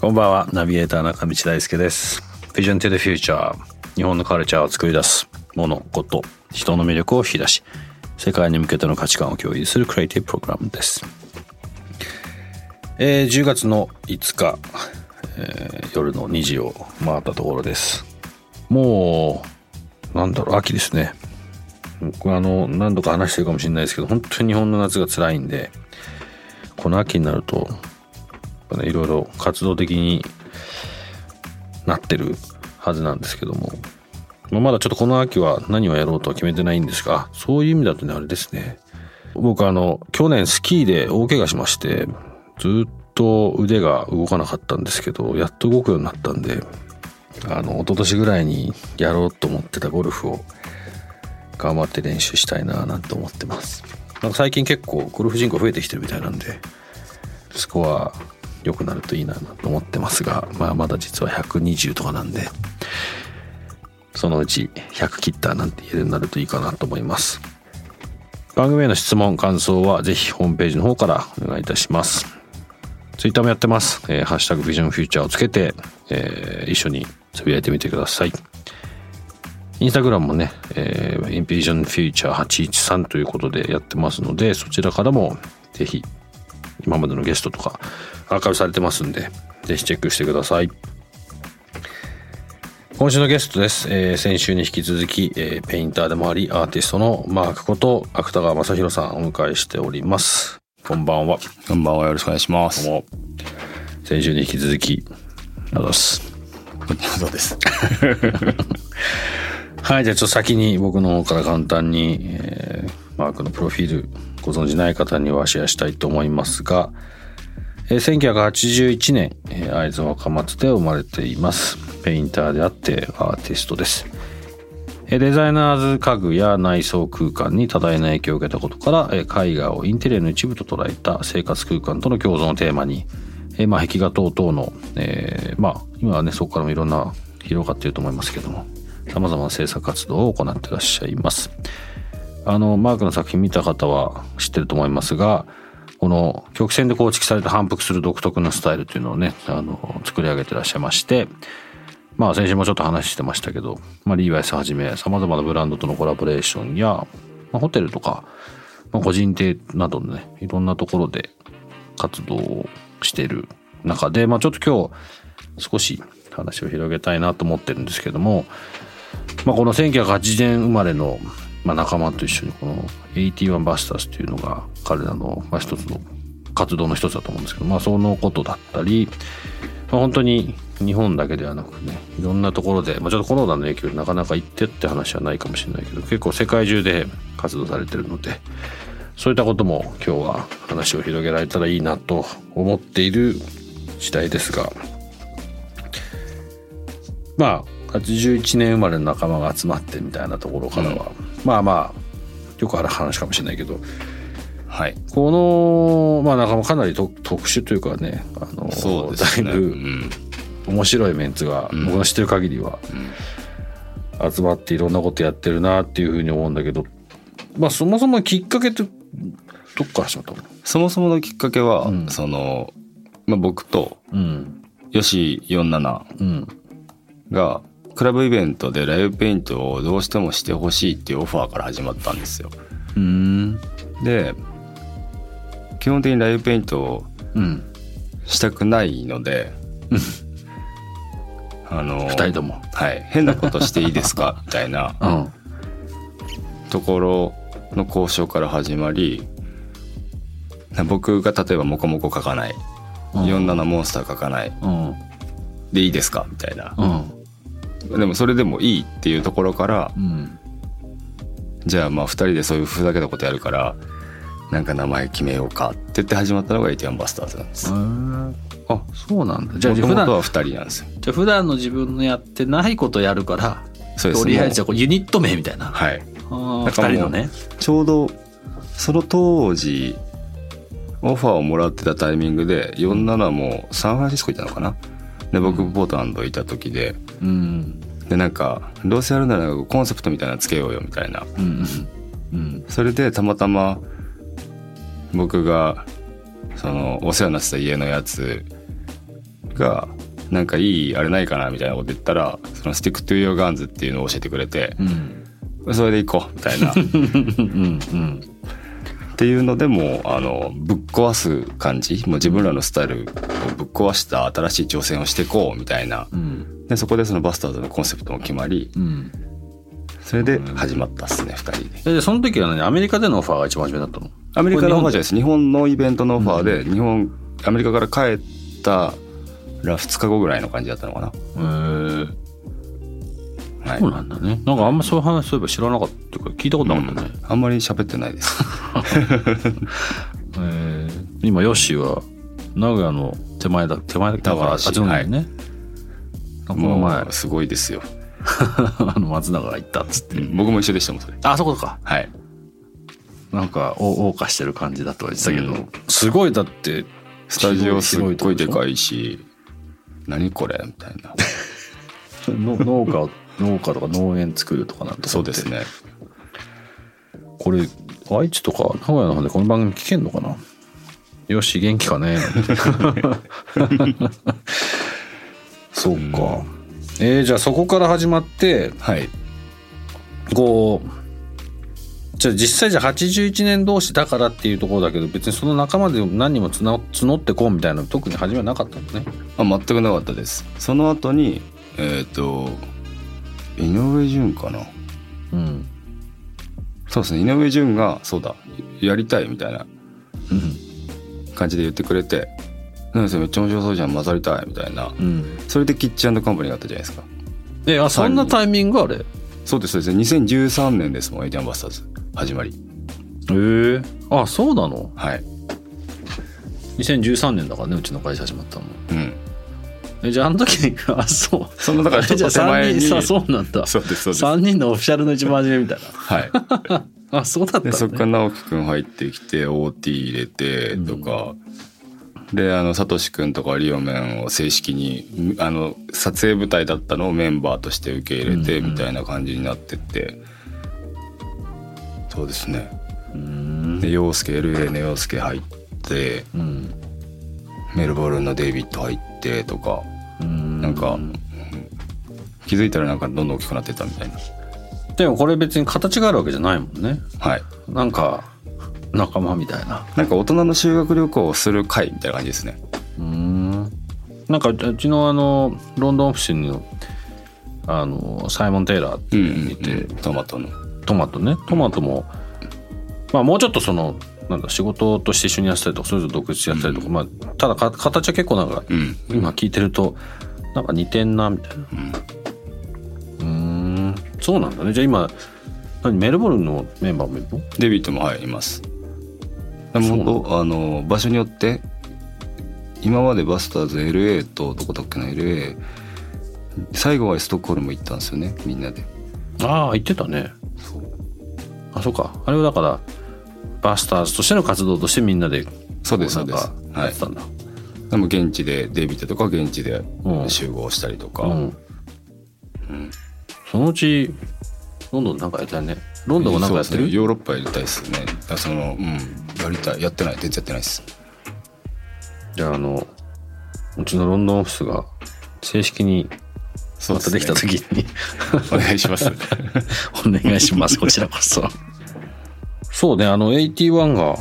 こんばんは、ナビゲーター中道大輔です。Vision to the Future 日本のカルチャーを作り出すもの、こと、人の魅力を引き出し、世界に向けての価値観を共有するクリエイティブプログラムです。えー10月の5日、えー夜の2時を回ったところです。もう、なんだろう、秋ですね。僕あの、何度か話してるかもしれないですけど、本当に日本の夏が辛いんで、この秋になると、ね、いろいろ活動的になってるはずなんですけども、まあまだちょっとこの秋は何をやろうとは決めてないんですが、そういう意味だとね、あれですね。僕あの、去年スキーで大怪我しまして、ずっと腕が動かなかったんですけど、やっと動くようになったんで、あの、一昨年ぐらいにやろうと思ってたゴルフを頑張って練習したいななんて思ってます。なんか最近結構ゴルフ人口増えてきてるみたいなんで、スコア良くなるといいなと思ってますが、まあまだ実は120とかなんで、そのうち100切ったなんて言えるようになるといいかなと思います。番組への質問、感想はぜひホームページの方からお願いいたします。ツイッターもやってます。えーハッシュタグビジョンフューチャーをつけて、えー一緒につぶやいてみてください。インスタグラムもね、えー、インビジョンフューチャー813ということでやってますので、そちらからもぜひ今までのゲストとかアーカイブされてますんで、ぜひチェックしてください。今週のゲストです。えー先週に引き続き、えーペインターでもあり、アーティストのマークこと芥川正宏さんをお迎えしております。こんばんは。こんばんは、よろしくお願いします。どうも。先週に引き続き、あざす。そうです。はい、じゃあちょっと先に僕の方から簡単に、えーマークのプロフィールご存じない方にはシェアしたいと思いますが、えー1981年、えー会津若松で生まれています。ペインターであってアーティストです。えーデザイナーズ家具や内装空間に多大な影響を受けたことから、えー絵画をインテリアの一部と捉えた生活空間との共存をテーマに、えーまあ、壁画等々の、えーまあ、今はね、そこからもいろんな広がっていると思いますけども、様々な制作活動を行ってらっしゃいます。あの、マークの作品見た方は知ってると思いますが、この曲線で構築された反復する独特なスタイルというのをね、あの、作り上げてらっしゃいまして、まあ先週もちょっと話してましたけど、まあリーバイスはじめ様々なブランドとのコラボレーションや、まあ、ホテルとか、まあ、個人邸などのね、いろんなところで活動をしている中で、まあちょっと今日少し話を広げたいなと思ってるんですけども、まあこの1980年生まれの、まあ、仲間と一緒にこの81バスターズというのが彼らの、まあ、一つの活動の一つだと思うんですけど、まあそのことだったり、まあ、本当に日本だけではなくね、いろんなところで、まあちょっとコロナの影響でなかなか行ってって話はないかもしれないけど、結構世界中で活動されてるので、そういったことも今日は話を広げられたらいいなと思っている次第ですが、まあ、81年生まれの仲間が集まってみたいなところからは、まあまあ、よくある話かもしれないけど、はい。この、まあ仲間かなりと特殊というかね、あの、そうですね。だいうぶん。面白いメンツが、ん僕の知ってる限りは、集まっていろんなことやってるなっていうふうに思うんだけど、まあそもそもきっかけって、どっから始まったの？そもそものきっかけは、うんその、まあ、僕とうん。吉47うん。が、クラブイベントでライブペイントをどうしてもしてほしいっていうオファーから始まったんですよ。うん。で、基本的にライブペイントをうん。したくないので、あの、二人とも。はい。変なことしていいですか？みたいなうん。ところの交渉から始まり僕が例えばモコモコ書かないうん47モンスター書かないうん。でいいですか？みたいなうん。でもそれでもいいっていうところからうん。じゃあまあ2人でそういうふざけたことやるからなんか名前決めようかって言って始まったのが81バスターズなんです。あそうなんだ。じゃあ普とは2人なんですよ。じゃあ普段の自分のやってないことやるからそうですとりあえずじゃあこうユニット名みたいな、はい。あーだからもう二人のね。ちょうどその当時オファーをもらってたタイミングで呼んだのはもうサンフランシスコいたのかな？で僕ポートランドいた時でうん。でなんかどうせやるならコンセプトみたいなのつけようよみたいな。うんうんうん。それでたまたま僕がそのお世話になってた家のやつがなんかいいあれないかなみたいなこと言ったらその Stick to Your Guns っていうのを教えてくれてうん。それで行こうみたいな。っうんうんていうのでもうあのぶっ壊す感じもう自分らのスタイルをぶっ壊した新しい挑戦をしていこうみたいな。うん。でそこでそのバスターズのコンセプトも決まりうん。それで始まったっすね2人で。その時は何？アメリカでのオファーが一番初めだったの？アメリカのオファーじゃないこです。日本のイベントのオファーで、日本アメリカから帰ったら2日後ぐらいの感じだったのかな。へえはい。そうなんだね。なんかあんまそういう話そういえば知らなかったか聞いたことなかったね、あんまり喋ってないです。えー今ヨッシーは名古屋の手前だ手前だだからあっちの方にね、この前すごいですよ。あの松永が行ったっつって、僕も一緒でしたもんそれ。あそこか。はい。なんかお謳歌してる感じだとは言ってたけど、うん。すごいだってスタジオすっごいで広かいし何これみたいな。の農家を農家とか農園作るとかなんて。そうですね。これ愛知とか名古屋の方でこの番組聞けんのかな？よし元気かね？そうか、えーじゃあそこから始まってはい。こうじゃあ実際じゃあ81年同士だからっていうところだけど別にその仲間で何人もつな募ってこうみたいなの特に初めはなかったのね。あ全くなかったです。その後にえっ、と井上順かな？うん。そうですね。井上順がそうだ。やりたいみたいなうん。感じで言ってくれて「なんですよ。めっちゃ面白そうじゃん。混ざりたい」みたいな。うん。それでキッチンカンパニーがあったじゃないですか？えあそんなタイミングあれ？へそうですそうです。2013年ですもん。エイティアンバスターズ。始まり。え。あそうなの？はい。2013年だからねうちの会社始まったの。うん。えじゃああの時にあそう。そのだからちょっと手前にじゃあ3人さそうなんだ。そうですそうです。3人のオフィシャルの一番初めみたいはい。な あそうだったんだ、でそっからね、直樹くん入ってきて OT 入れてとか、であのサトシくんとかリオメンを正式にあの撮影舞台だったのをメンバーとして受け入れてうん。うんみたいな感じになってって、そうですね。うん。で陽介 LA の陽介入ってうん。メルボルンのデイビッド入ってとか。うんなんか、うん。気づいたらなんかどんどん大きくなってったみたいな。でもこれ別に形があるわけじゃないもんね。はい。なんか仲間みたいな。なんか大人の修学旅行をする会みたいな感じですね。うん。なんかうちのあのロンドンオフィスのあのサイモン・テイラーってうんいうのがいて、うんトマトの。トマトね。トマトも、まあもうちょっとそのなんだ仕事として一緒にやってたりとかそれぞれ独立やったりとか、まあただか形は結構なんかうん。今聞いてるとなんか似てんなみたいな。うーん。そうなんだね。じゃあ今何メルボルンのメンバーもいるの？デビットもはいいます。でもあの場所によって今までバスターズ LA とどこだっけな LA 最後はストックホルム行ったんですよねみんなで。ああ言ってたね。あそうか。あれはだからバスターズとしての活動としてみんなでそうですそうです。こなんかやってたんだ、でも現地でデビットとか現地でうん。集合したりとか、うん。そのうちロンドンなんかやったよね。ロンドンもなんかやってる、ね。ヨーロッパやりたいですね。あそのうん。やりたい。やってない。全然やってないです。じゃああのうちのロンドンオフィスが正式にまたできた時に お願いします。お願いします。こちらこそ。そうね。あの81が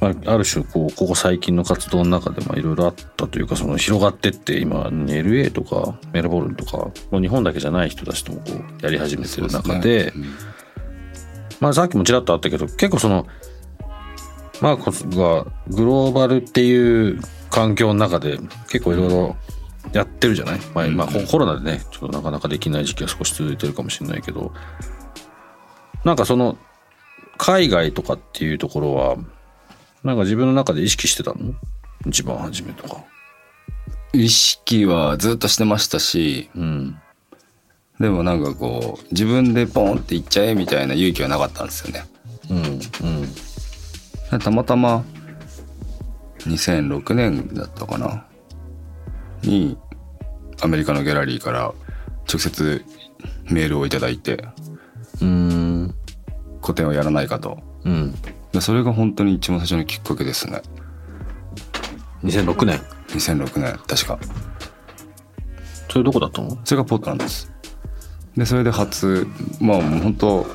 まあ、ある種こうここ最近の活動の中でまあいろいろあったというかその広がってって今 LA とかメルボルンとかもう日本だけじゃない人たちともこうやり始めてる中でそうすね。まあさっきもちらっとあったけど結構そのマーコスがグローバルっていう環境の中で結構いろいろやってるじゃない、まあ、まあココロナでねちょっとなかなかできない時期は少し続いてるかもしれないけどなんかその海外とかっていうところはなんか自分の中で意識してたの？一番初めとか。意識はずっとしてましたしうん。でもなんかこう自分でポンって行っちゃえみたいな勇気はなかったんですよね。うんうん。たまたま2006年だったかな。にアメリカのギャラリーから直接メールをいただいてうん。個展をやらないかと。うんでそれが本当に一番最初のきっかけですね。2006年？2006年確か。それどこだったの？それがポートランドです。でそれで初まあもう本当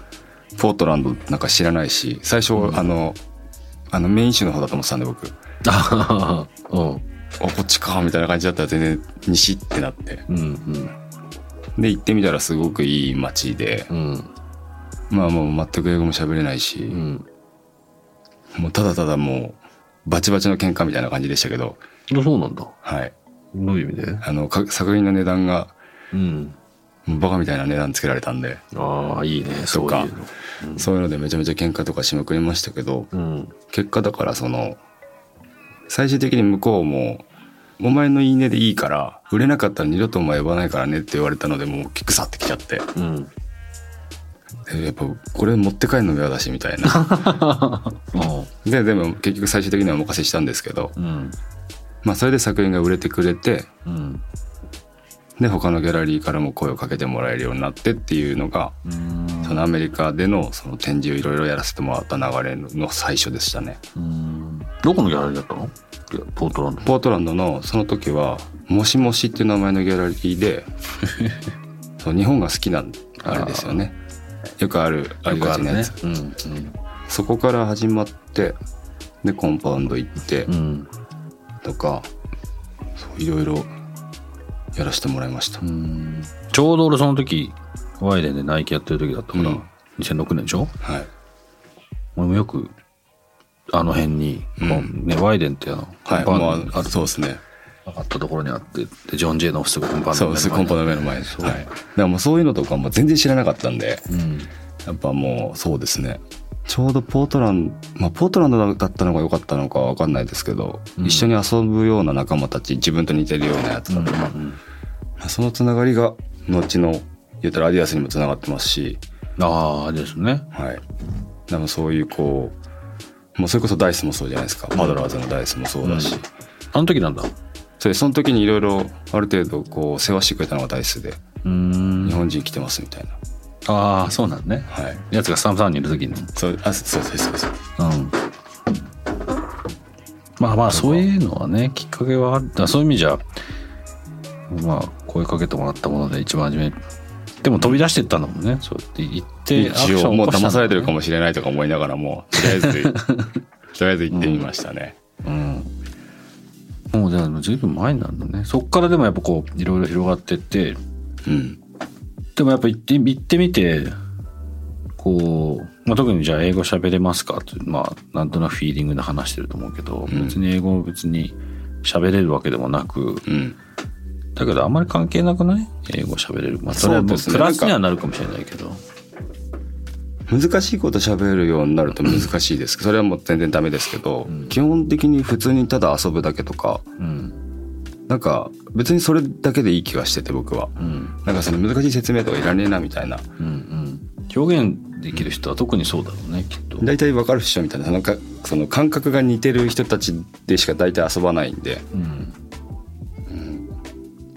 ポートランドなんか知らないし最初、あのあのメイン州の方だと思ってたんで僕。ああうん。あこっちかみたいな感じだったら全然西ってなって。うんうん。で行ってみたらすごくいい街で。うん。まあもう全く英語も喋れないし、うんもうただただもうバチバチの喧嘩みたいな感じでしたけど。そうなんだ。はい。どういう意味で？あのか作品の値段がうん。バカみたいな値段つけられたんで、ああいいね。そうとかいうの。そういうのでめちゃめちゃ喧嘩とかしまくりましたけど。うん。結果だからその最終的に向こうも「お前のいいねでいいから売れなかったら二度とお前呼ばないからね」って言われたのでもうキクサってきちゃって。うん。えやっぱこれ持って帰るのも嫌だしみたいな。あででも結局最終的にはお任せしたんですけど。うん。まあそれで作品が売れてくれてうん。で他のギャラリーからも声をかけてもらえるようになってっていうのがうん。そのアメリカでのその展示をいろいろやらせてもらった流れの最初でしたね。うん。どこのギャラリーだったの？ポートランドポートランドのその時は「もしもし」っていう名前のギャラリーで そう日本が好きなあれですよねよくあるありがちなやつ、うんうん。そこから始まってでコンパウンド行ってうん。とか、いろいろやらせてもらいました、うん。ちょうど俺その時ワイデンでナイキやってる時だったから、うん。2006年でしょ？はい。俺もよくあの辺に、うん。ね、ワイデンってあの、はいコンパまあウンドあるそうですねあったところにあってでジョン・ジェイのオフィスがコンパウンドそうですコンパの目の前で、はい、だからもうそういうのとかも全然知らなかったんでうん。やっぱもうそうですね。ちょうどポートランドまあポートランドだったのが良かったのかわかんないですけど、うん。一緒に遊ぶような仲間たち自分と似てるようなやつだとか、うんそのつながりが後の言ったらアディアスにもつながってますし。ああですね。はい。でもそういうこうもうそれこそダイスもそうじゃないですか。パドラーズのダイスもそうだし、うん。あの時なんだ？それその時にいろいろある程度こう世話してくれたのがダイスでうん。日本人来てますみたいな、ああそうなんね。はい。やつがスタンプさんにいる時に。そうあそうそうそうそううん。まあまあそういうのはねきっかけはあったそういう意味じゃまあ声かけてもらったもので一番初めでも飛び出してったんだもんね。そうやって言って一応もう騙されてるかももしれないとか思いながらもとりあえず とりあえず行ってみましたね、じゃあずいぶん前なんだね。そっからでもやっぱこういろいろ広がってって。うん。でもやっぱ行って行ってみてこう、まあ、特にじゃあ英語喋れますか？ってまあなんとなくフィーリングで話してると思うけど、うん。別に英語別に喋れるわけでもなくうん。だけどあんまり関係なくない？英語喋れる。まあそれはプラスにはなるかもしれないけど難しいこと喋るようになると難しいですそれはもう全然ダメですけど、うん。基本的に普通にただ遊ぶだけとかうん。なんか別にそれだけでいい気がしてて僕は。うん。なんかその難しい説明とかいらねえなみたいな。うんうん。表現できる人は特にそうだろうねきっと。大体わかるっしょみたいな。なんかその感覚が似てる人たちでしか大体遊ばないんで。うん。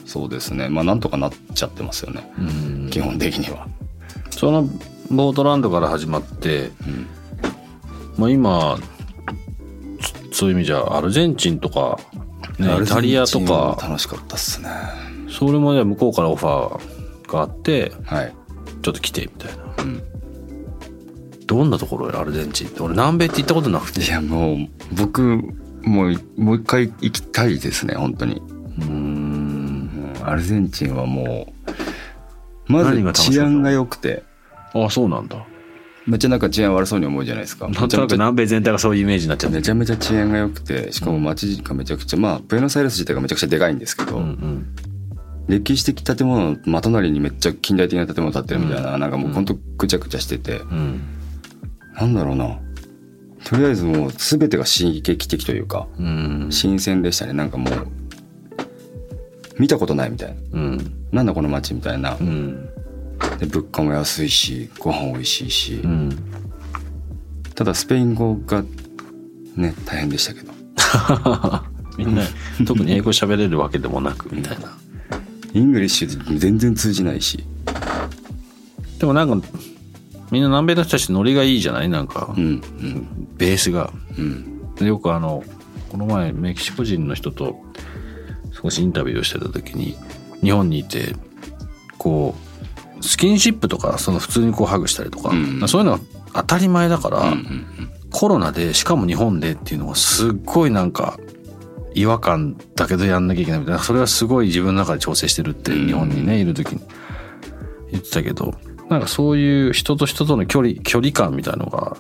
そうですね。まあなんとかなっちゃってますよね。うん。基本的には、そのボートランドから始まってうんまあ、今そそういう意味じゃアルゼンチンとか、ね、イタリアとか楽しかったっすね。それもね向こうからオファーがあってはい、ちょっと来てみたいな。うん、どんなところよアルゼンチンって。俺南米って行ったことなくて。いやもう僕もうもう一回行きたいですね本当に、うーん。うんアルゼンチンはもうまず治安が良くてあそうなんだ。めっちゃなんか治安悪そうに思うじゃないですか。なんとなく南米全体がそういうイメージになっちゃってめちゃめちゃ治安が良くてしかも街がめちゃくちゃまあブエノスアイレス自体がめちゃくちゃでかいんですけど、うんうん。歴史的建物の真隣にめっちゃ近代的な建物建ってるみたいな、うん。なんかもうほんとぐちゃぐちゃしてて、うん。なんだろうな。とりあえずもう全てが刺激的というかうん。新鮮でしたね。なんかもう見たことないみたいな。うん。なんだこの街みたいな。うんで物価も安いしご飯美味しいし、うん。ただスペイン語がね大変でしたけど。みんな特に英語喋れるわけでもなくみたいな。 English 全然通じないし。でもなんかみんな南米の人たちノリがいいじゃない？なんか、うんうん。ベースが。うん。でよくあのこの前メキシコ人の人と少しインタビューをしてた時に日本にいてこうスキンシップとかその普通にこうハグしたりとか、うん。そういうのは当たり前だから、うんうんコロナでしかも日本でっていうのがすっごいなんか違和感だけどやんなきゃいけないみたいなそれはすごい自分の中で調整してるってうん。日本にねいる時に。言ってたけどなんかそういう人と人との距離距離感みたいのが、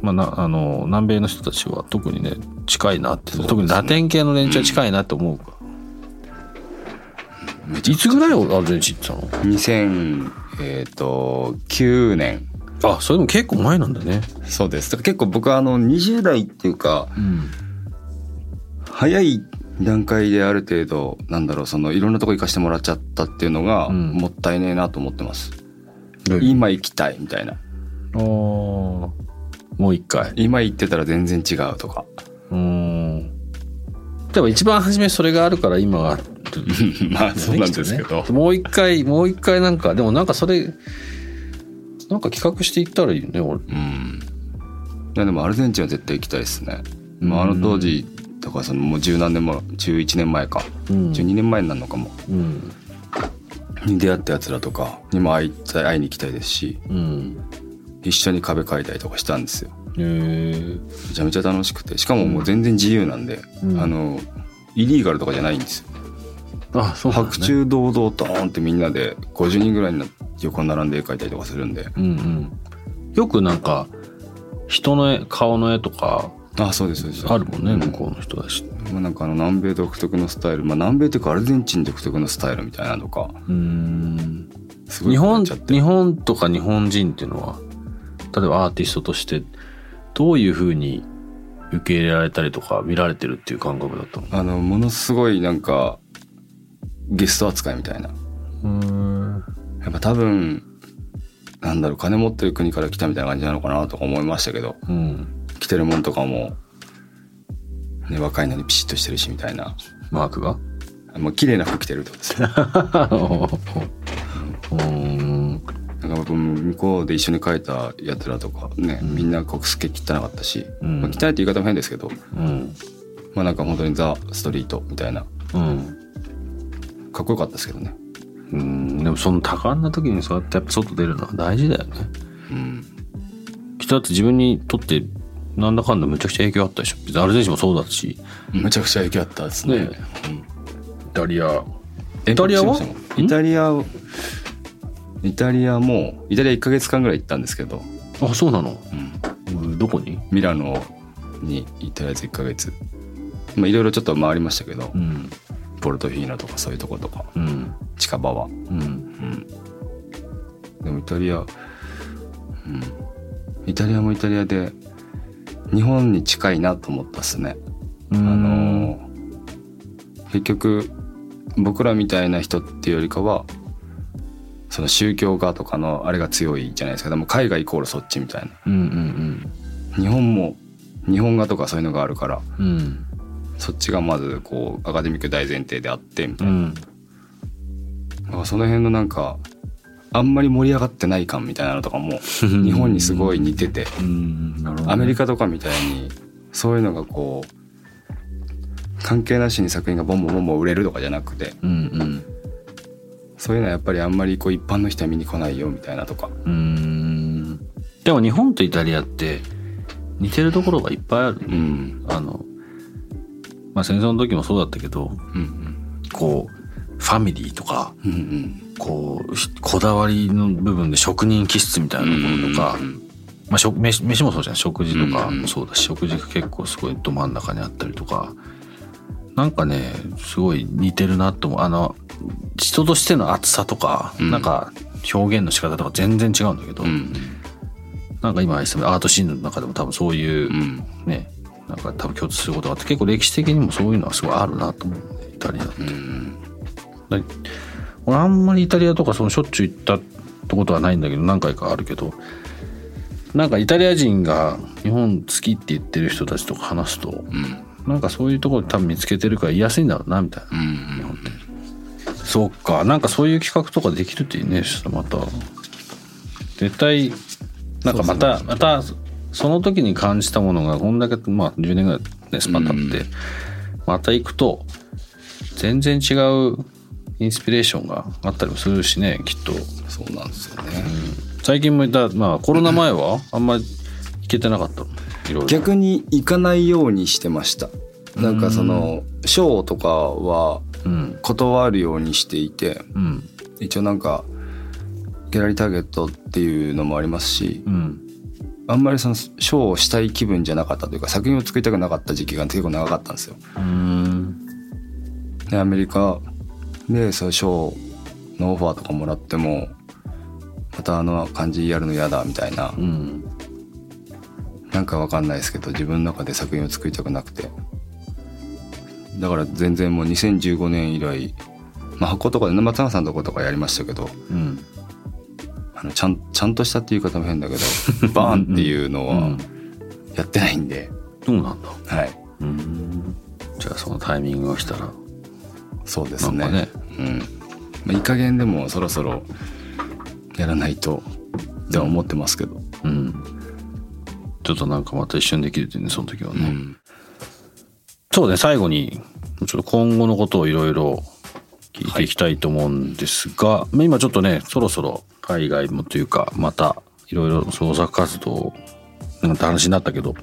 まあ、なあの南米の人たちは特にね近いなって、ね。特にラテン系の連中は近いなって思う、いつぐらいアルゼンチン行ってたの？2000えっ、と9年。あそれでも結構前なんだね。そうです。だから結構僕はあの20代っていうかうん。早い段階である程度なんだろうそのいろんなとこ行かしてもらっちゃったっていうのがうん。もったいねえなと思ってます、で今行きたいみたいな。あー。もう一回。今行ってたら全然違うとか。うーんでも一番初めそれがあるから今があるまあそうなんですけど、もう一回もう一回なんかでもなんかそれなんか企画していったらいいよね俺。うん。いやでもアルゼンチンは絶対行きたいですね、まあ、あの当時とかそのもう十何年も11年前か、うん。12年前になるのかも。うん。に出会ったやつらとかにも会い会いに行きたいですし。うん。一緒に壁描いたりとかしたんですよめちゃめちゃ楽しくて。しかももう全然自由なんで、うん。あのイリーガルとかじゃないんですよ。あそうなんだ白昼堂々ドーンってみんなで50人ぐらいに横に並んで絵描いたりとかするんで。うんうん。よくなんか人の絵顔の絵とかあそうですそうです。あるもんねう向こうの人だしまあ、なんかあの南米独特のスタイル、まあ、南米というかアルゼンチン独特のスタイルみたいなのとか。うーん。日本日本とか日本人っていうのは例えばアーティストとしてどういうふうに受け入れられたりとか見られてるっていう感覚だったの？あのものすごいなんかゲスト扱いみたいな。うん。やっぱ多分なんだろう金持ってる国から来たみたいな感じなのかなとか思いましたけどうん。着てるもんとかも、ね、若いのにピシッとしてるしみたいな。マークが？もう綺麗な服着てるってことですね。うんなんか僕向こうで一緒に描いたやつらとかね、みんなこうすっげえ汚かったし、うん。まあ、汚いって言い方も変ですけどうん。まあなんか本当にザ・ストリートみたいな。うん。かっこよかったですけどね。うん。でもその多感な時にそうやってやっぱ外出るのは大事だよね。うん。きっとだって自分にとってなんだかんだむちゃくちゃ影響あったでしょ。別にアルゼンチンもそうだし。むちゃくちゃ影響あったですね。ね。イタリア。イイタリアは？イタリアイタリアもイタリア1か月間ぐらい行ったんですけど、あそうなの？うん。うんどこに？ミラノに行ったやつ1か月。まあいろいろちょっと回りましたけど、うん。ポルトフィーノとかそういうとことか。うん。近場は。うん。うん。でもイタリアうん。イタリアもイタリアで日本に近いなと思ったっすね。ああの結局僕らみたいな人っていうよりかはその宗教画とかのあれが強いじゃないですか。でも海外イコールそっちみたいな。うんうん日本も日本画とかそういうのがあるからうん。うんそっちがまずこうアカデミック大前提であってみたいな、うん。その辺のなんかあんまり盛り上がってない感みたいなのとかも 日本にすごい似ててね。アメリカとかみたいにそういうのがこう関係なしに作品がボンボンボンボン売れるとかじゃなくてうんそういうのはやっぱりあんまりこう一般の人は見に来ないよみたいなとか。うん。うんでも日本とイタリアって似てるところがいっぱいある。うん。あのまあ戦争の時もそうだったけどうんこうファミリーとかうんうん。こうひこだわりの部分で職人気質みたいなところとか、うんまあ、食飯飯もそうじゃん。食事とかうんうん。もそうだし、食事が結構すごいど真ん中にあったりとかなんかねすごい似てるなと思う。あの人としての厚さとか、うん。なんか表現の仕方とか全然違うんだけど、うんなんか今アートシーンの中でも多分そういううん。ね、なんか多分共通することがあって結構歴史的にもそういうのはすごいあるなと思うねイタリアって。俺あんまりイタリアとかそのしょっちゅう行ったってことはないんだけど何回かあるけどなんかイタリア人が日本好きって言ってる人たちとか話すとうんなんかそういうところで多分見つけてるから言いやすいんだろうなみたいな。うん日本ってそうか。なんかそういう企画とかできるといいねそしたらまた。絶対なんかまたまたその時に感じたものがこんだけまあ10年ぐらいねスパン経って、うんまた行くと全然違うインスピレーションがあったりもするしねきっと。そうなんですよね、最近もいたまあコロナ前はあんまり行けてなかった。のいろいろ逆に行かないようにしてました。なんかそのショーとかはうん。断るようにしていてうん。一応なんかギャラリーターゲットっていうのもありますしうん。あんまりそのショーをしたい気分じゃなかったというか作品を作りたくなかった時期が結構長かったんですよ。うん。でアメリカでそういうショーのオファーとかもらってもまたあの感じやるの嫌だみたいなうんなんかわかんないですけど自分の中で作品を作りたくなくて。だから全然もう2015年以来まあ箱とかで松永さんのとことかやりましたけどうん。あのちゃんちゃんとしたっていう言い方も変だけど バーンっていうのはうん。やってないんで、そうなんだ。はい。うん。じゃあそのタイミングが来たら。そうですね。ね。うん。まあ、いい加減でもそろそろやらないとっては思ってますけど、うんちょっとなんかまた一緒にできるというねその時はね、うん。そうね最後にちょっと今後のことをいろいろ聞いていきたいと思うんですが、まあ今ちょっとねそろそろ海外もというかまたいろいろ創作活動なんて話になったけど、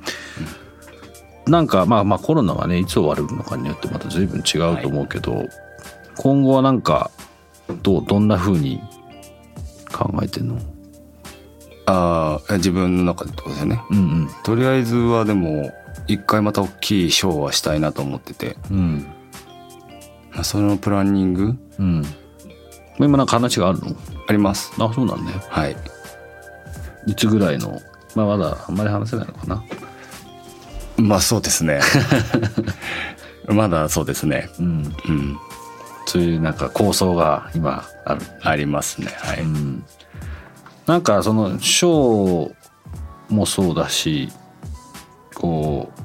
なんかまあまあコロナはねいつ終わるのかによってまた随分違うと思うけど、今後はなんかどうどんな風に考えてんの？ああ自分の中でってことですよね。うんとりあえずはでも一回また大きいショーはしたいなと思ってて、うん。そのプランニング？うん。今なんか話があるの？あります。あそうなんねはい。いつぐらいの？まあまだあんまり話せないのかな。まあそうですね。まだそうですね。うん。うん。そういうなんか構想が今ある。ありますね。はい、うんなんかそのショーもそうだしこう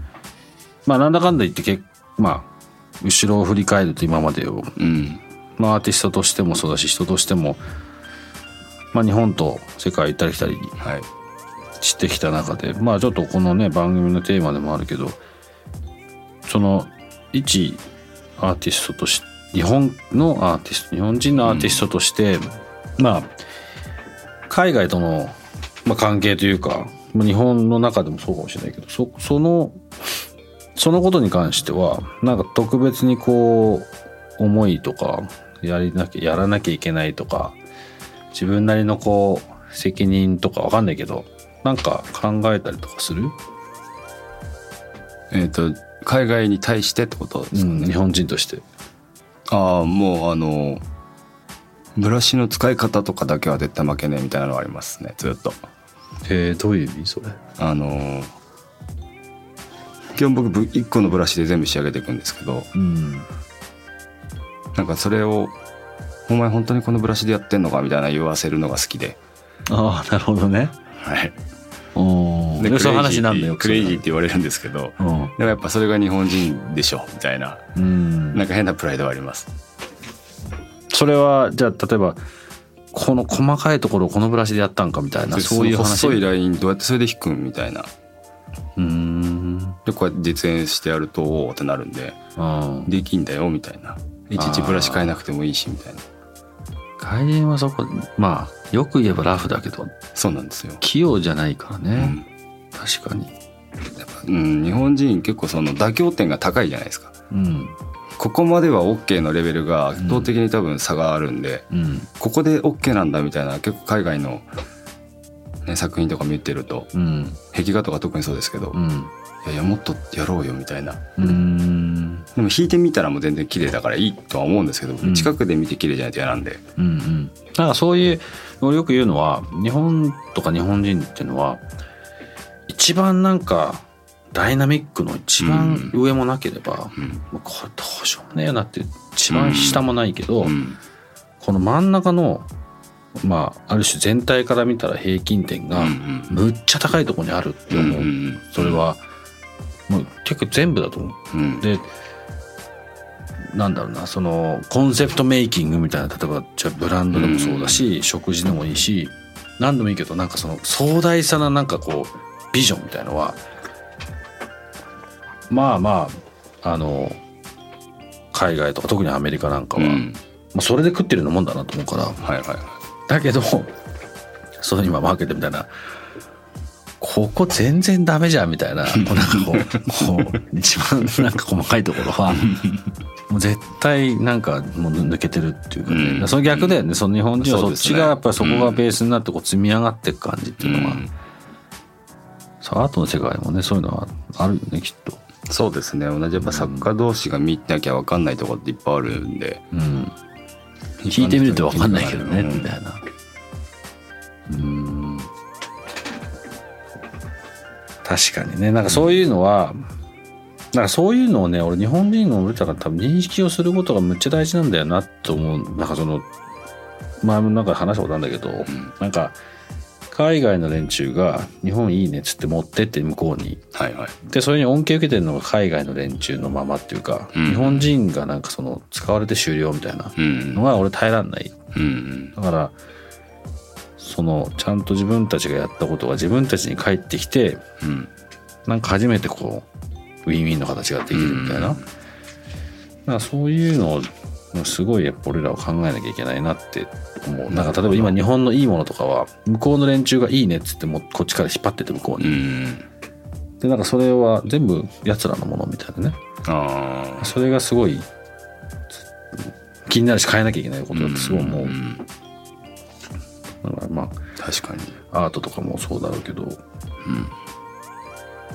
まあなんだかんだ言ってけまあ後ろを振り返ると今までを、うん。まあ、アーティストとしてもそうだし人としても、まあ、日本と世界行ったり来たりはい。してきた中でまあちょっとこのね番組のテーマでもあるけどその一アーティストとして日本のアーティスト日本人のアーティストとして、まあ海外との、まあ、関係というか、まあ、日本の中でもそうかもしれないけどそそのそのことに関してはなんか特別にこう思いとかやりなきゃやらなきゃいけないとか自分なりのこう責任とかわかんないけどなんか考えたりとかする、えっ、と海外に対してってことですか？ね、日本人として。ああもうあのブラシの使い方とかだけは絶対負けねえみたいなのがありますねずっと。へえどういう意味それ？あの基本僕1個のブラシで全部仕上げていくんですけどうん。なんかそれを「お前本当にこのブラシでやってんのか?」みたいな言わせるのが好きで。ああなるほどね。はい。おででそういう話なんだよクレイジーって言われるんですけどうん。でもやっぱそれが日本人でしょみたいな。うん。なんか変なプライドはありますそれはじゃあ例えばこの細かいところをこのブラシでやったんかみたいなでそういう話？細いラインどうやってそれで引くんみたいな。うん。でこうやって実演してやるとおおってなるんでうんできんだよみたいな。いちいちブラシ変えなくてもいいしみたいな。外人はそこまあよく言えばラフだけどそうなんですよ、器用じゃないからね、うん。確かに。うん、日本人結構その妥協点が高いじゃないですか。うんここまでは OK のレベルが圧倒的に多分差があるんで、うん。ここで OK なんだみたいな結構海外の、ね、作品とか見てるとうん。壁画とか特にそうですけど、いうん。やいやもっとやろうよみたいな。うん。でも弾いてみたらもう全然綺麗だからいいとは思うんですけど、ん。近くで見て綺麗じゃないと嫌なんで。うんうん。なんかそういう俺よく言うのは日本とか日本人っていうのは一番なんかダイナミックの一番上もなければ、うん。もうこれどうしようもねえよなって一番下もないけど、うん。この真ん中のまあある種全体から見たら平均点がうんむっちゃ高いところにあるって思う、うんそれはもう結構全部だと思う。うん。でなんだろうなそのコンセプトメイキングみたいな例えばじゃあブランドでもそうだし、食事でもいいし何でもいいけどなんかその壮大さななんかこうビジョンみたいのはまあまああの海外とか特にアメリカなんかは、うん。まあ、それで食ってるようなもんだなと思うから。はいはいはい。だけどその今マーケットみたいな。ここ全然ダメじゃんみたいな こうなんかこうこう一番なんか細かいところは もう絶対なんかもう抜けてるっていうかね、うん。その逆だよね。その日本人はそっちがやっぱりそこがベースになってこう積み上がっていく感じっていうのは、うん。アートの世界もねそういうのはあるよねきっと。そうですね。同じやっぱ作家同士が見なきゃ分かんないところっていっぱいあるんで。うん。聞いてみると分かんないけどね、うん。みたいな。うん。確かにね、なんかそういうのは、なんかそういうのをね、俺日本人の俺らが多分認識をすることがむっちゃ大事なんだよなと思う。なんかその、前もなんか話したことあるんだけど、ん。なんか、海外の連中が日本いいねっつって持ってって向こうに。はいはい。でそれに恩恵を受けてるのが海外の連中のままっていうか、うん。日本人がなんかその使われて終了みたいなうんのが俺耐えらんない。うんだからそのちゃんと自分たちがやったことが自分たちに返ってきてうん。なんか初めてこうウィンウィンの形ができるみたいな,、うんそういうのをすごいやっぱ俺らは考えなきゃいけないなって思う。なんか例えば今日本のいいものとかは向こうの連中がいいねっつってもこっちから引っ張ってって向こううに、ん。でなんかそれは全部奴らのものみたいなね。ああそれがすごい気になるし変えなきゃいけないことだってすごい思う、んだからま確かに。あアートとかもそうだろうけど、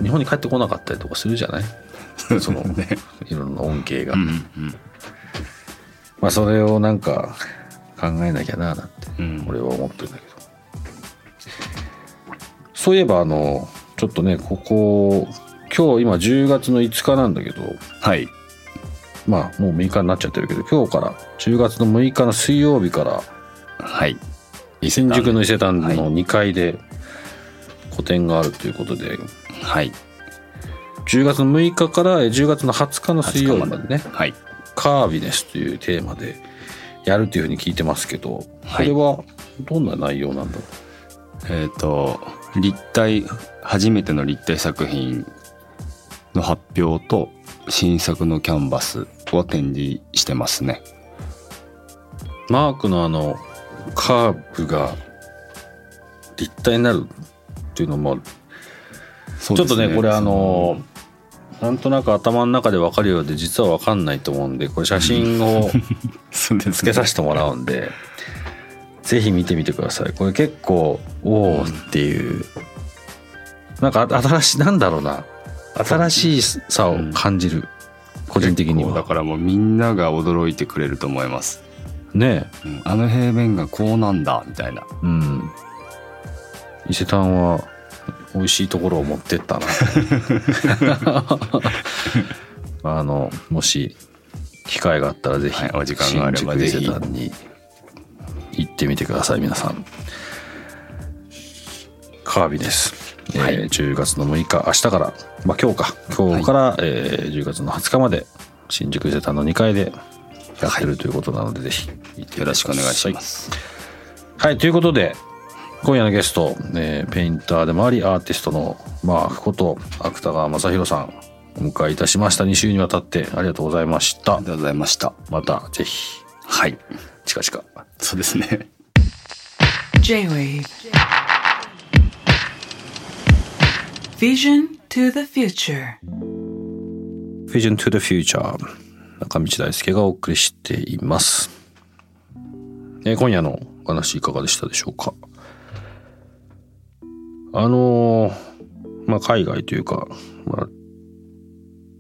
日本に帰ってこなかったりとかするじゃない？その、ね。いろんな恩恵が、うんうんまあそれをなんか考えなきゃななんてうん。俺は思ってるんだけど、そういえばあのちょっとねここ今日今10月の5日なんだけどはい。まあもう6日になっちゃってるけど今日から10月の6日の水曜日からはい。新宿の伊勢丹はい。の2階で個展があるということで、はい。10月の6日からえ10月の20日の水曜日までね。はいカービネスというテーマでやるというふうに聞いてますけどこはい。れはどんな内容なんだろえっ、と立体初めての立体作品の発表と新作のキャンバスを展示してますね。うマークのあのカーブが立体になるっていうのもちょちょっとねこれあのなんとなく頭の中で分かるようで実は分かんないと思うんでこれ写真を つけさせてもらうんで、ぜひ見てみてください。これ結構おおっていう、なんかあ新しいなんだろうな。新しさを感じる、個人的には。だからもうみんなが驚いてくれると思います、ねうん。あの平面がこうなんだみたいな。えうん。伊勢丹は美味しいところを持ってったな。あのもし機会があったらぜひ、はいお時間があればぜひ伊勢丹に行ってみてください皆さん。カービです、はい。えー10月の6日明日から。まあ今日か。今日から、えー10月の20日まで新宿伊勢丹の2階でやってるということなので、ぜひ行ってよろしくお願いします。はい、ということで、今夜のゲスト、えーペインターでもあり、アーティストのマークこと、芥川正宏さん、お迎えいたしました。2週にわたってありがとうございました。あり。がとうございました。また、ぜひ、はい。近々。そうですね。J-Wave. Vision to the future. Vision to the Future 中道大輔がお送りしています、えー今夜のお話いかがでしたでしょうか？あのーまあ海外というか、まあ、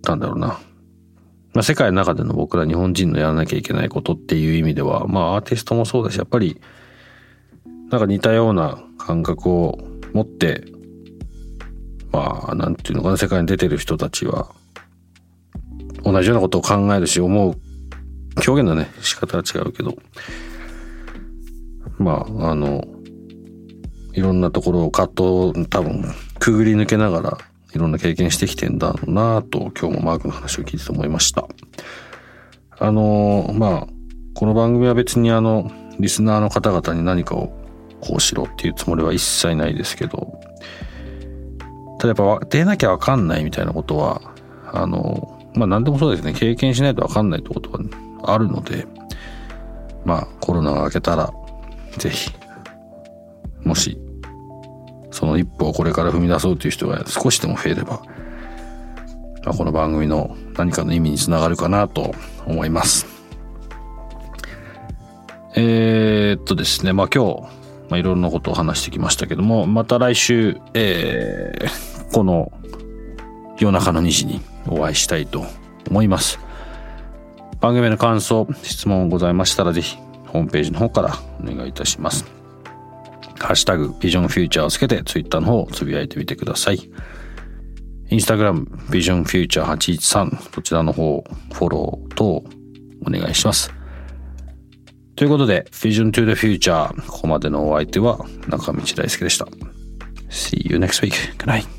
なんだろうな、まあ、世界の中での僕ら日本人のやらなきゃいけないことっていう意味ではまあアーティストもそうだしやっぱりなんか似たような感覚を持ってまあなんていうのかな世界に出てる人たちは同じようなことを考えるし思う表現のね仕方は違うけどまああのいろんなところを葛藤を多分くぐり抜けながらいろんな経験してきてんだろうなと今日もマークの話を聞いてて思いました。あのまあこの番組は別にあのリスナーの方々に何かをこうしろっていうつもりは一切ないですけどただやっぱ出なきゃわかんないみたいなことはあのまあ何でもそうですね経験しないとわかんないってことはあるのでまあコロナが明けたらぜひもしその一歩をこれから踏み出そうという人が少しでも増えれば、まあ、この番組の何かの意味につながるかなと思います。えー、っとですね、まあ今日、まあ、いろんなことを話してきましたけども、また来週、えー、この夜中の2時にお会いしたいと思います。番組の感想、質問ございましたらぜひホームページの方からお願いいたします。ハッシュタグビジョンフューチャーをつけてツイッターの方をつぶやいてみてください。インスタグラムビジョンフューチャー813こちらの方フォロー等お願いします。ということでビジョントゥ to the Future ここまでのお相手は中道大輔でした。See you next week. Good night.